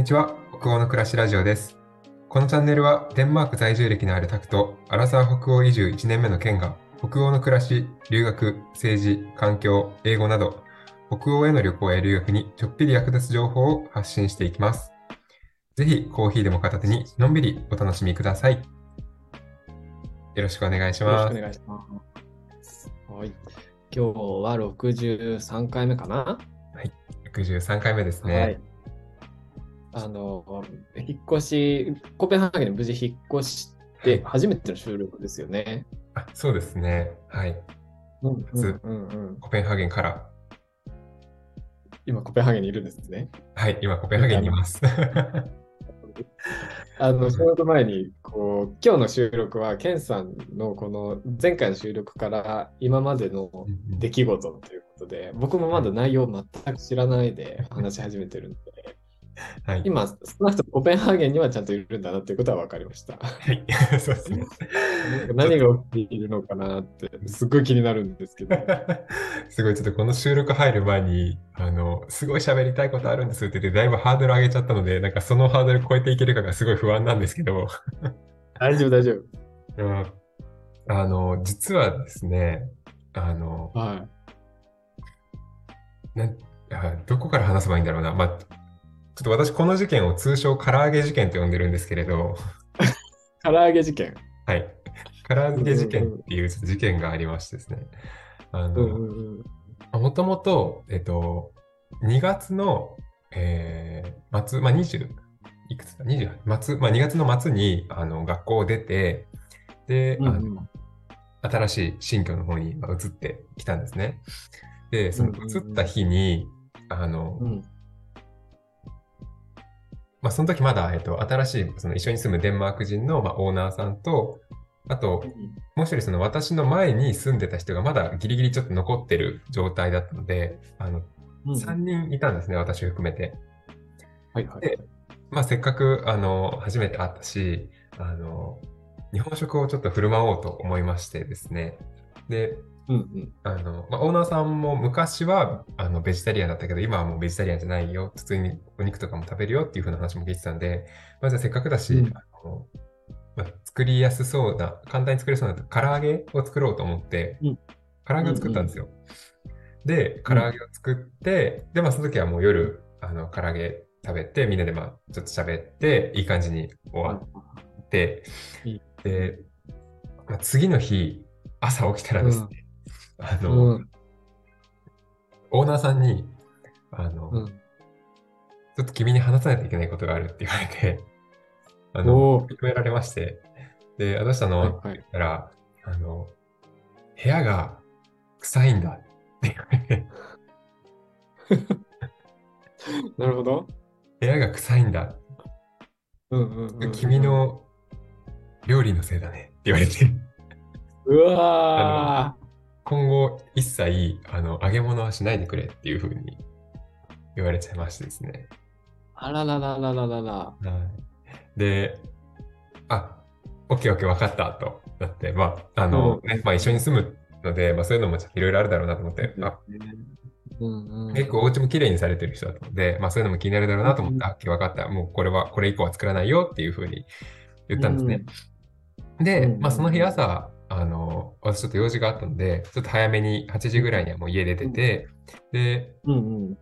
にちは、北欧の暮らしラジオです。このチャンネルは、デンマーク在住歴のあるタクと、アラサー北欧移住1年目のケンが、北欧の暮らし、留学、政治、環境、英語など、北欧への旅行や留学にちょっぴり役立つ情報を発信していきます。ぜひ、コーヒーでも片手に、のんびりお楽しみください。よろしくお願いします。よろしくお願いします。はい。今日は63回目かな、63回目ですね。はい。あの、引っ越し、コペンハーゲンに無事引っ越して初めての収録ですよね。あそうですね。はい。うんうんうんうん。コペンハーゲンから。今、コペンハーゲンにいるんですね。はい、今コペンハーゲンにいます。あの、収録前に、こう、今日の収録は、ケンさんのこの前回の収録から今までの出来事ということで、僕もまだ内容全く知らないで話し始めてるんで、はい。今、少なくともコペンハーゲンにはちゃんといるんだなっていうことは分かりました。はい。そうですね。何が起きているのかなって、すっごい気になるんですけど。すごい、ちょっとこの収録入る前に、あの、すごい喋りたいことあるんですって言って、だいぶハードル上げちゃったので、なんかそのハードル超えていけるかがすごい不安なんですけど、大丈夫、大丈うんあの、実はですね、あの、夫。はい。などこから話せばいいんだろうな。まあ、ちょっと私この事件を通称唐揚げ事件と呼んでるんですけれど、唐揚げ事件。はい。唐揚げ事件っていう事件がありましてですね。あの。もともと、えっと、2月の、えー末、まあ、20、いくつだ ?20、末、まあ、2月の末に、あの、学校を出て、で、うんうんあの新しい新居の方にまあ移ってきたんですね。で、その移った日に、あの、うんまあ、その時まだ、えっと、新しい、その一緒に住むデンマーク人の、まあ、オーナーさんと、あと、もう一人、その私の前に住んでた人がまだギリギリちょっと残ってる状態だったので、あの、うん3人いたんですね、私を含めて。はいはい。でまあ、せっかく、あの、初めて会ったし、あの、日本食をちょっと振る舞おうと思いましてですね。で、うんうん。あの、まあ、オーナーさんも昔は、あの、ベジタリアンだったけど、今はもうベジタリアンじゃないよ。普通にお肉とかも食べるよっていう風な話も聞いてたんで、まあ、じゃあせっかくだし、うんあの、まあ、作りやすそうな、簡単に作れそうな唐揚げを作ろうと思って、うん唐揚げを作ったんですよ。で、唐揚げを作って、で、まあ、その時はもう夜、あの、唐揚げ食べて、みんなでまあ、ちょっと喋って、いい感じに終わっていい、で、まあ、次の日、朝起きたらですね、あの、うんオーナーさんに、あの、うん。ちょっと君に話さないといけないことがあるって言われて、あの、認められまして、で、どうしたの、はいってはい言ったら、あの、部屋が臭いんだって言われて、なるほど。部屋が臭いんだ、うんうんうんうん。君。の料理のせいだねって言われて、うわ今後一切あの揚げ物はしないでくれっていうふうに言われちゃいましてですね。ー。あららららららら。はい、で、あ、オッケーオッケー分かったとなって、まあ、あの、うんね、まあ一緒に住むので、まあそういうのもいろいろあるだろうなと思って、あうんうん。結構お家も綺麗にされてる人だったので、まあそういうのも気になるだろうなと思って、うんあ、分かった。もうこれは、これ以降は作らないよっていうふうに言ったんですね。で、うんまあその日朝、あの、私ちょっと用事があったので、ちょっと早めに8時ぐらいにはもう家出てて、で、うんうん。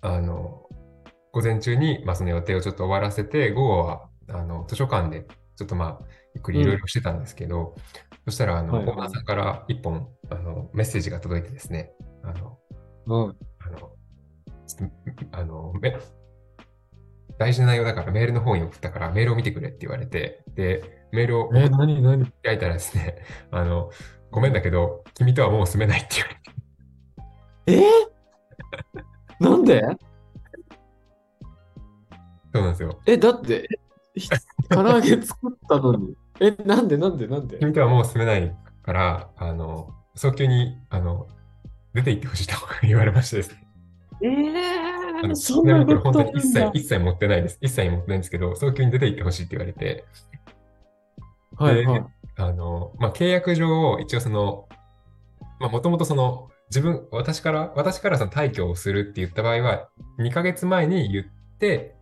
あの、午前中に、まあ、その予定をちょっと終わらせて、午後は、あの、図書館で、ちょっとまあ、ゆっくりいろいろしてたんですけど、そしたら、あの、はいはいオーナーさんから一本、あの、メッセージが届いてですね、あの、うん。あの、ちょっと、あの、め、大事な内容だからメールの方に送ったからメールを見てくれって言われて、で、メールを開いたらですね、あの、ごめんだけど、君とはもう住めないって言われて、え？ーなんで？そうなんですよ。え、だって、唐揚げ作ったのに。え、なんで？なんで？なんで？君とはもう住めないから、あの、早急に、あの、出て行ってほしいと言われましてですね。えあのー、そんちなこれ本当に一切、一切持ってないです。一切持ってないんですけど、早急に出て行ってほしいって言われて、はいはい。あの、まあ、契約上、一応その、まあ、もともとその、自分、私から、私からその退去をするって言った場合は、2ヶ月前に言って、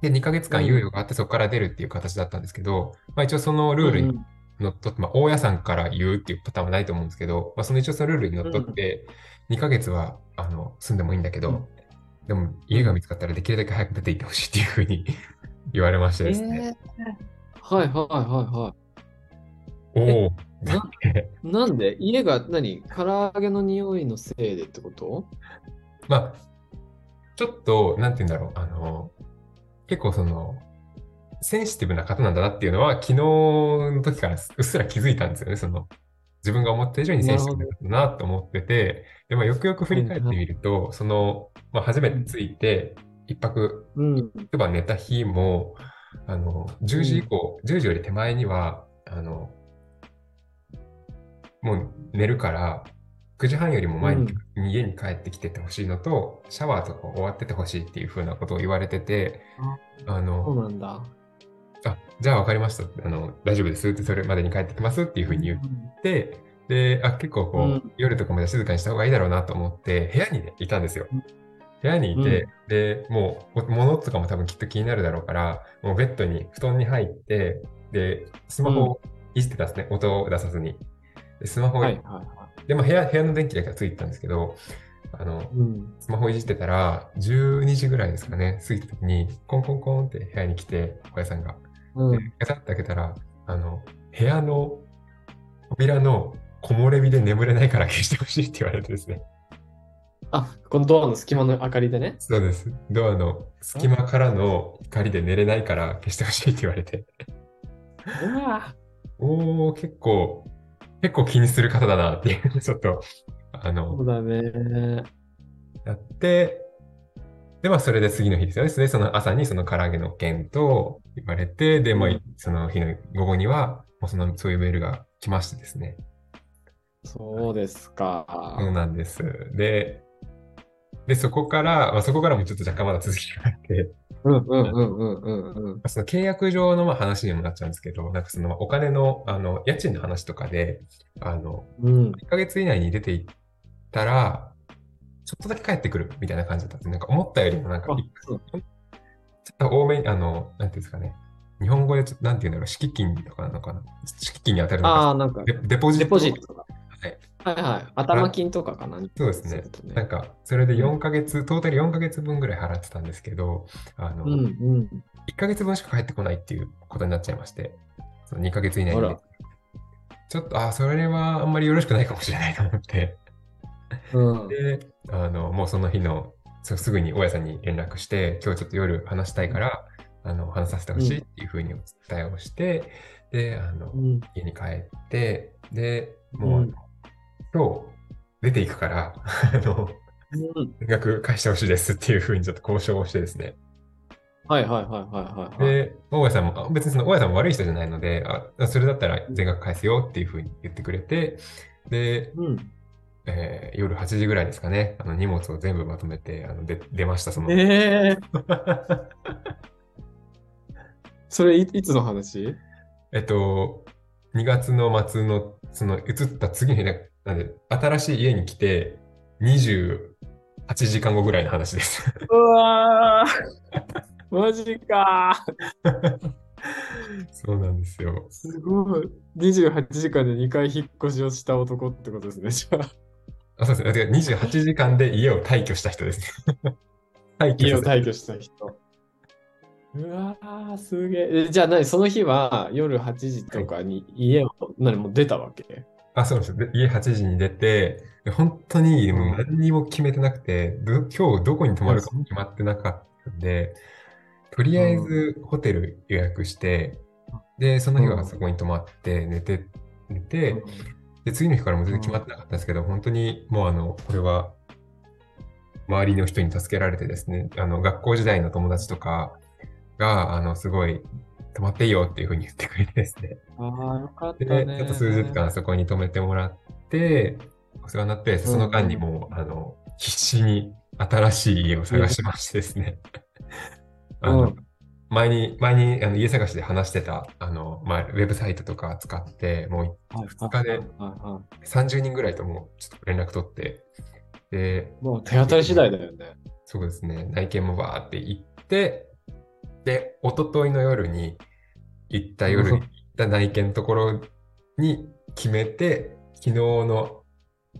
で、2ヶ月間猶予があってそこから出るっていう形だったんですけど、まあ一応そのルールにのっとって、まあ大家さんから言うっていうパターンはないと思うんですけど、まあその一応そのルールにのっとって、2ヶ月はあの住んでもいいんだけど、うんでも家が見つかったらできるだけ早く出て行ってほしいっていうふうに 言われましてですね。はいはいはおお。い。なんで？家が何？唐揚げの匂いのせいでってこと？まあ、ちょっと、なんて言うんだろう、あの、結構その、センシティブな方なんだなっていうのは、昨日の時からうっすら気づいたんですよね、その、自分が思った以上にセンシティブだなと思ってて、で、まあ、よくよく振り返ってみると、その、まあ、初めて着いて、一泊うん。一晩寝た日も、あの、10時以降、10時より手前には、あの、もう寝るから、9時半よりも前に家に帰ってきててほしいのと、シャワーとか終わっててほしいっていう風なことを言われてて、あそうの、なんだ。あ、じゃあ分かりました。あの、大丈夫ですって、それまでに帰ってきますっていう風に言って、で、あ、結構こう、うん夜とかまで静かにした方がいいだろうなと思って、部屋にね、いたんですようん。部屋にいて、で、もう、物とかも多分きっと気になるだろうから、もうベッドに、布団に入って、で、スマホをいじってたんですね、音を出さずに。でスマホを、はいはいはで、まあ部屋、部屋の電気だけはついてたんですけど、あのい。、うん。スマホいじってたら、12時ぐらいですかね、過ぎた時に、コンコンコンって部屋に来て、小屋さんが。でうん。ガタッて開けたら、あの、部屋の扉の木漏れ日で眠れないから消してほしいって言われてですね。あ、このドアの隙間の明かりでね。そうです。ドアの隙間からの光で寝れないから消してほしいって言われて。うわおー、結構、結構気にする方だなっていう、ちょっと、あその、うだね。やって、で、まあ、それで次の日ですよね。で、その朝にその唐揚げの件と言われて、で、まあうん、その日の午後には、もうその、そういうメールが来ましてですね。そうですか。そうなんです。で、で、そこから、まあ、そこからもちょっと若干まだ続きがあって、うんうんうんうんうんうん。その契約上のまあ話にもなっちゃうんですけど、なんかそのお金の、あの、家賃の話とかで、あの、うん。1ヶ月以内に出ていったら、ちょっとだけ帰ってくるみたいな感じだったんです。なんか思ったよりもなんかあ、ちょっと多めに、あの、なんていうんですかね。日本語でちょなんていうんだろう、敷金とかなのかな。敷金に当たるのか、ああ、なんか、デデポジット。デポジットとか。はい。はいはい。頭金とかかな。そうですねなんか、それで4ヶ月、トータル4ヶ月分ぐらい払ってたんですけど、あの、うんうん。1ヶ月分しか帰ってこないっていうことになっちゃいまして、その2ヶ月以内にちょっと、あ、それはあんまりよろしくないかもしれないと思って、うん。で、あの、もうその日の、すぐに大家さんに連絡して、今日ちょっと夜話したいから、あの、話させてほしいっていうふうにお伝えをして、で、あのう、ん。家に帰って、で、もう、うん今日出ていくから、あの、うん金額返してほしいですっていうふうにちょっと交渉をしてですね。はいはいはいはいはいはい。で、大家さんも、あ別にその大家さんも悪い人じゃないので、あ、それだったら全額返すよっていうふうに言ってくれて、で、うん。えー夜8時ぐらいですかね、あの荷物を全部まとめて、あので出ました、その。ええ それいいつの話？えっと、2月の末の、その移った次の日ね、なんで、新しい家に来て、28時間後ぐらいの話です。うわーマジか そうなんですよ。すごい。28時間で2回引っ越しをした男ってことですね、じゃあ。あ、そうですね。てか28時間で家を退去した人ですね。退去家を退去した人。うわー、すげえ。えじゃあ何？その日は夜8時とかに家を、何？もう出たわけ？あ、そうですよ。で家8時に出て、で本当にうんもう何にも決めてなくて、ど今日どこに泊まるかも決まってなかったんで、とりあえずホテル予約して、で、その日はそこに泊まって寝て、寝て、で、次の日からも全然決まってなかったんですけど、本当にもうあの、これは、周りの人に助けられてですね、あの、学校時代の友達とかが、あの、すごい、泊まっていいよっていうふうに言ってくれてですね。ああ、よかったで、ね。ちょっと数日間そこに泊めてもらって、お世話になって、その間にもう、あの、必死に新しい家を探しましてですね。あのうん、前に、前にあの家探しで話してた、あの、まあ、ウェブサイトとか使って、もうはい2日ではいは30人ぐらいともちょっと連絡取って、で、いもう手当たり次第だよね。そうですね、内見もバーって行って、で、一昨日の夜に行った夜に行った内見のところに決めて、昨日の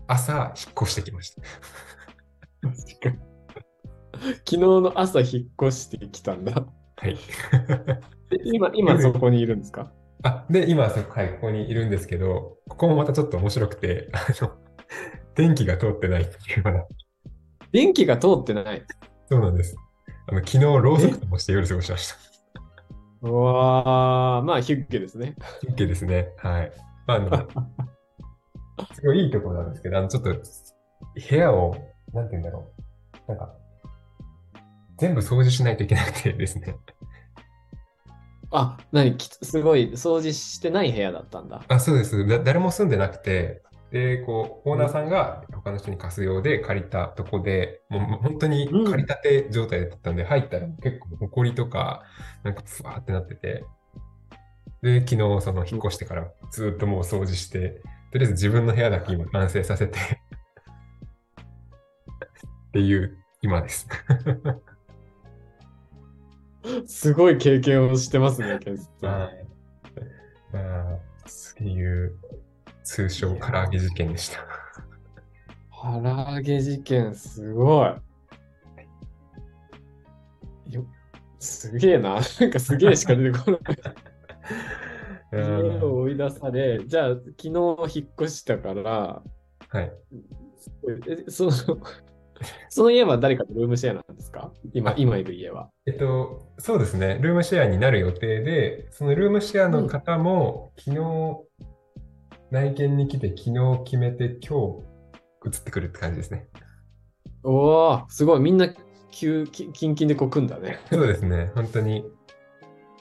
朝引っ越してきました。昨日の朝引っ越してきたんだ。はい。で今、今そこにいるんですか？あ、で、今そこ、はい、ここにいるんですけど、ここもまたちょっと面白くて、あの、電気が通ってないっていうまだ。電気が通ってない。そうなんです。あの、昨日、ろうそくともして夜過ごしました。うわー、まあ、ヒュッケですね。OK ですね。はい。あの、すごいいいところなんですけど、あの、ちょっと、部屋を、なんて言うんだろう。なんか、全部掃除しないといけなくてですね。あ、何？きすごい掃除してない部屋だったんだ。あ、そうです。だ誰も住んでなくて、で、こう、オーナーさんが他の人に貸す用で借りたとこで、もうもう本当に借りたて状態だったんで、入ったら結構埃とか、なんかふわーってなってて、で、昨日その引っ越してからずっともう掃除して、とりあえず自分の部屋だけ今完成させてっていう今です。すごい経験をしてますね、ケンスさん。はい。まあ、っていう通称唐揚げ事件でした。唐揚げ事件、すごい。よすげえな。なんかすげえしか出てこない。家を追い出され、じゃあ昨日引っ越したから、はい。えその、その家は誰かとルームシェアなんですか？今、今いる家は。えっと、そうですね。ルームシェアになる予定で、そのルームシェアの方も、昨日、内見に来て、昨日決めて、今日、移ってくるって感じですね。おお、すごい。みんな、急、きキンキンでこう組んだね。そうですね。本当に、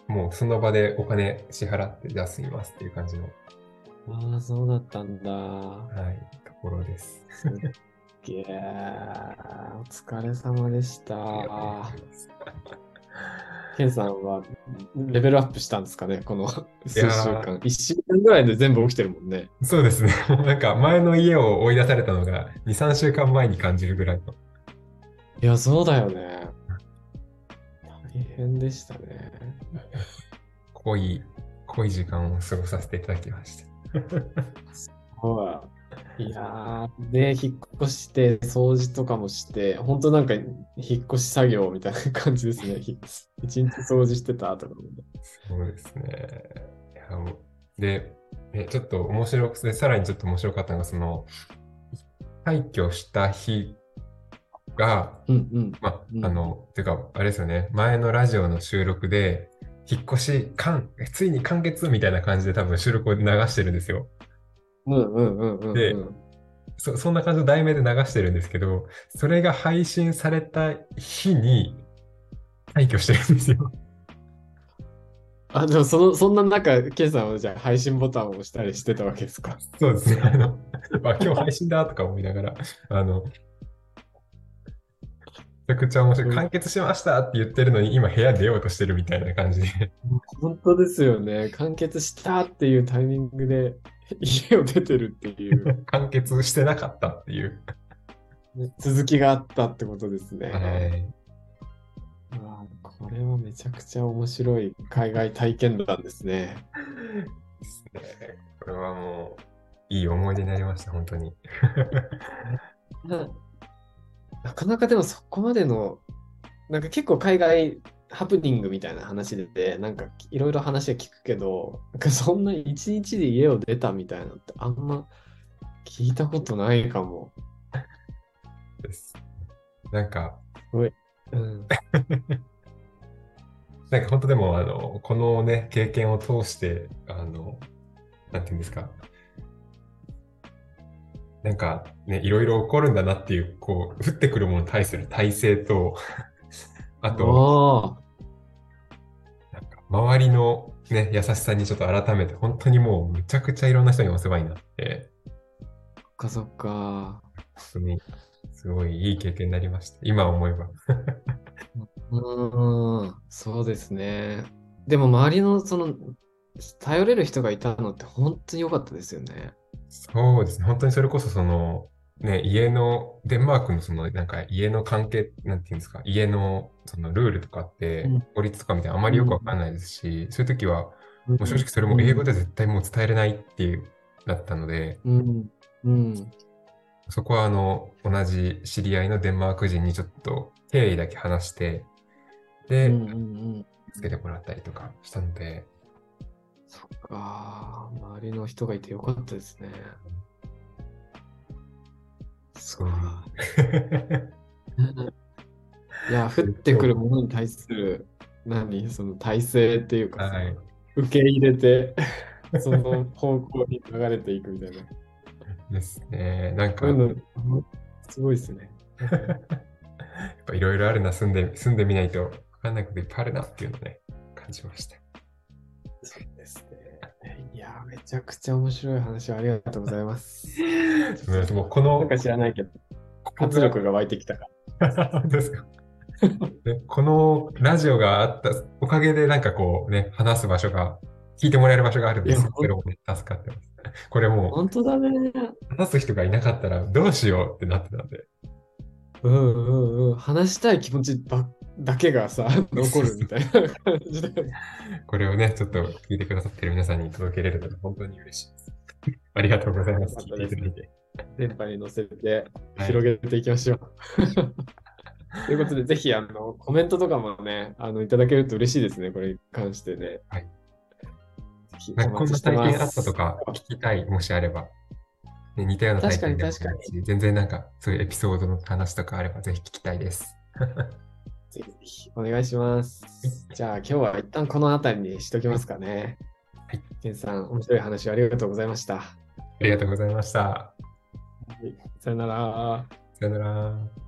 もうその場でお金支払って、じゃあすみますっていう感じの、ああ、そうだったんだ。はい、ところです。げえ。お疲れ様でした。ケンさんはレベルアップしたんですかねこの数週間。1週間ぐらいで全部起きてるもんね。そうですね。なんか前の家を追い出されたのが2、3週間前に感じるぐらいの。いや、そうだよね。大変でしたね。濃い、濃い時間を過ごさせていただきました。はい。いやー、で、引っ越して、掃除とかもして、本当なんか、引っ越し作業みたいな感じですね。ひ 一日掃除してたとかもね。そうですね。で、えちょっと面白くて、さらにちょっと面白かったのが、その、退去した日が、うんうん。まうんあ、あの、てか、あれですよね、前のラジオの収録で、引っ越し、完、ついに完結みたいな感じで多分収録を流してるんですよ。でそそんな感じの題名で流してるんですけど、それが配信された日に退去してるんですよ。あ、でもその、そんな中、ケンさんはじゃあ配信ボタンを押したりしてたわけですか？そうですね。あの、あ、今日配信だとか思いながら、あの、めちゃくちゃ面白い。完結しましたって言ってるのに、今部屋出ようとしてるみたいな感じで。本当ですよね。完結したっていうタイミングで家を出てるっていう 完結してなかったっていう。続きがあったってことですね。はい。これはめちゃくちゃ面白い海外体験談ですね。ですね。これはもう、いい思い出になりました、本当に。な なかなかでもそこまでの、なんか結構海外ハプニングみたいな話で、なんかいろいろ話は聞くけど、なんかそんな一日で家を出たみたいなのってあんま聞いたことないかも。です。なんか、うん。なんか本当でも、あの、このね、経験を通して、あの、なんていうんですか。なんかね、いろいろ起こるんだなっていう、こう、降ってくるものに対する体制と、あと、あなんか周りのね、優しさにちょっと改めて、本当にもうむちゃくちゃいろんな人にお世話になって、あ、そっかそっか。本当にすごいいい経験になりました。今思えば。うーん、そうですね。でも周りのその頼れる人がいたのって本当に良かったですよね。そうですね。本当にそれこそその、ね、家の、デンマークのその、なんか家の関係、なんていうんですか、家のそのルールとかってうん、法律とかみたいなあまりよくわかんないですし、そういう時は、ももう正直それも英語で絶対もう伝えれないっていう、だったので、うん。うん。そこはあの、同じ知り合いのデンマーク人にちょっと経緯だけ話して、で。つけてもらったりとかしたので、そっか。周りの人がいてよかったですね。すごい。いや、降ってくるものに対する、何、その体制っていうかさ、はい。受け入れて、その方向に流れていくみたいな。ですね。なんか、すごいですね。っぱいろいろあるな、住んで、住んでみないとわかんないこといっぱいあるなっていうのをね、感じました。めちゃくちゃ面白い話をありがとうございます。もうこのなん、か知らないけど、こ活力が湧いてきたから。か？ねこのラジオがあったおかげで、なんかこうね、話す場所が、聞いてもらえる場所があるんですよ。いやそれもね、助かってます。これも本当だね。う、話す人がいなかったらどうしようってなってたんで。うんうんうん。話したい気持ちばだけがさ、残るみたいな感じだよね。これをね、ちょっと聞いてくださってる皆さんに届けれるので、本当に嬉しいです。ありがとうございます。聞いていただいて。電波に乗せてはい広げていきましょう。ということで、ぜひあのコメントとかもね、あのいただけると嬉しいですね、これに関してね。はいぜひおなんかこんな体験あ。ったとか聞きたい、もしあれば。ね、似たような体験でもいいし確かに全然なんかそういうエピソードの話とかあればぜひ聞きたいです。ぜひぜひお願いします。じゃあ今日は一旦この辺りにしときますかね。はい。ケンさん、面白い話をありがとうございました。ありがとうございました。はいさよなら。さよなら。